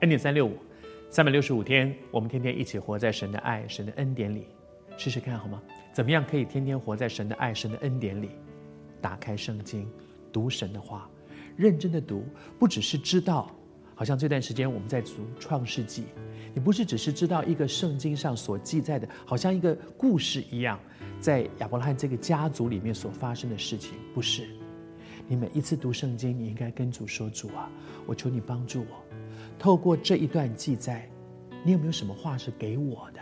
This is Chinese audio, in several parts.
恩典三六五，三百六十五天，我们天天一起活在神的爱、神的恩典里，试试看好吗？怎么样可以天天活在神的爱、神的恩典里？打开圣经，读神的话，认真的读，不只是知道。好像这段时间我们在读创世纪，你不是只是知道一个圣经上所记载的，好像一个故事一样，在亚伯拉罕这个家族里面所发生的事情，不是。你每一次读圣经，你应该跟主说：“主啊，我求你帮助我。”透过这一段记载，你有没有什么话是给我的？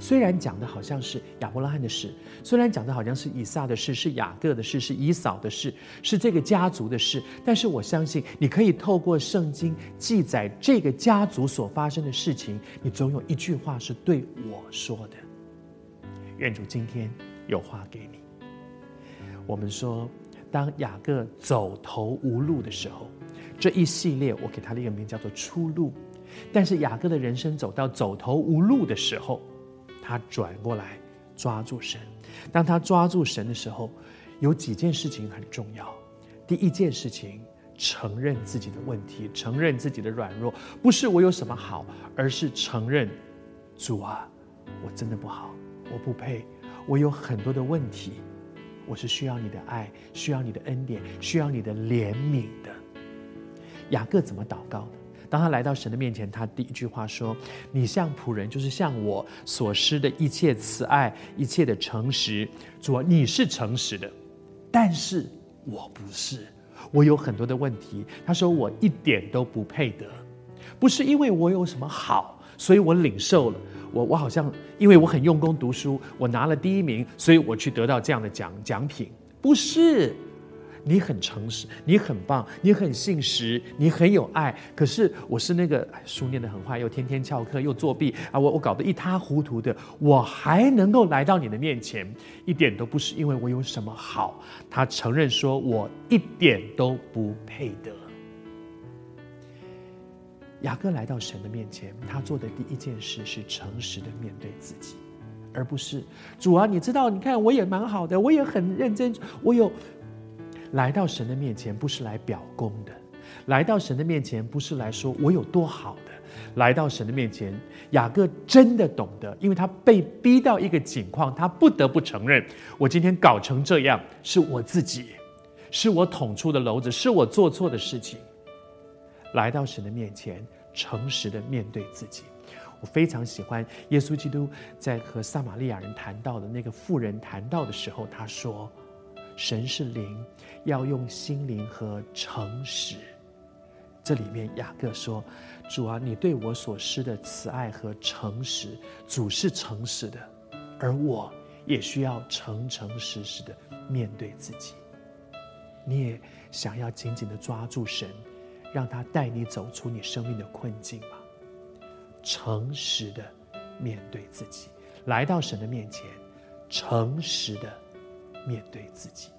虽然讲的好像是亚伯拉罕的事，虽然讲的好像是以撒的事，是雅各的事，是以扫的事，是这个家族的事，但是我相信你可以透过圣经记载这个家族所发生的事情，你总有一句话是对我说的。愿主今天有话给你。我们说，当雅各走投无路的时候，这一系列我给他的一个名叫做出路。但是雅各的人生走到走投无路的时候，他转过来抓住神。当他抓住神的时候，有几件事情很重要。第一件事情，承认自己的问题，承认自己的软弱，不是我有什么好，而是承认，主啊，我真的不好，我不配，我有很多的问题，我是需要你的爱，需要你的恩典，需要你的怜悯的。雅各怎么祷告的？当他来到神的面前，他第一句话说：“你像仆人，就是像我所施的一切慈爱，一切的诚实。主啊，你是诚实的，但是我不是，我有很多的问题。”他说：“我一点都不配得，不是因为我有什么好，所以我领受了。我我好像因为我很用功读书，我拿了第一名，所以我去得到这样的奖奖品，不是。”你很诚实，你很棒，你很信实，你很有爱。可是我是那个书念得很坏，又天天翘课，又作弊啊！我我搞得一塌糊涂的，我还能够来到你的面前，一点都不是因为我有什么好。他承认说，我一点都不配得。雅各来到神的面前，他做的第一件事是诚实的面对自己，而不是主啊，你知道，你看我也蛮好的，我也很认真，我有。来到神的面前，不是来表功的；来到神的面前，不是来说我有多好的。来到神的面前，雅各真的懂得，因为他被逼到一个境况，他不得不承认：我今天搞成这样，是我自己，是我捅出的篓子，是我做错的事情。来到神的面前，诚实的面对自己。我非常喜欢耶稣基督在和撒玛利亚人谈到的那个妇人谈到的时候，他说。神是灵，要用心灵和诚实。这里面雅各说：“主啊，你对我所施的慈爱和诚实，主是诚实的，而我也需要诚诚实实的面对自己。你也想要紧紧的抓住神，让他带你走出你生命的困境吗？诚实的面对自己，来到神的面前，诚实的。”面对自己。